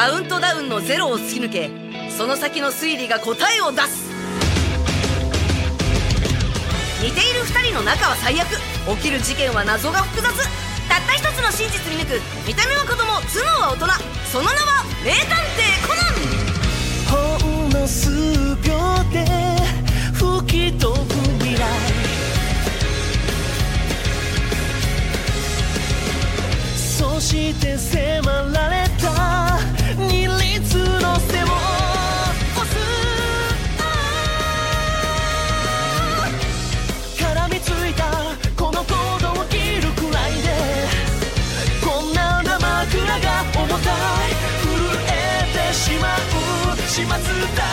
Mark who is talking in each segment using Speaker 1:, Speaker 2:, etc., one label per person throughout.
Speaker 1: カウントダウンのゼロを突き抜けその先の推理が答えを出す。似ている2人の仲は最悪。起きる事件は謎が複雑。たった一つの真実見抜く。見た目は子供頭脳は大人。その名は名探偵コナン。
Speaker 2: ほんの数秒で吹き飛ぶ未来。そして迫ら始末だ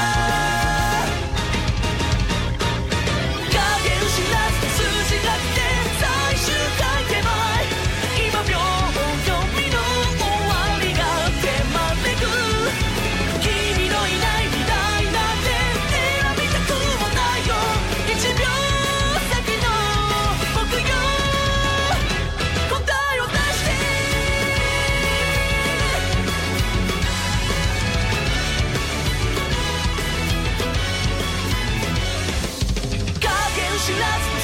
Speaker 2: she loves me.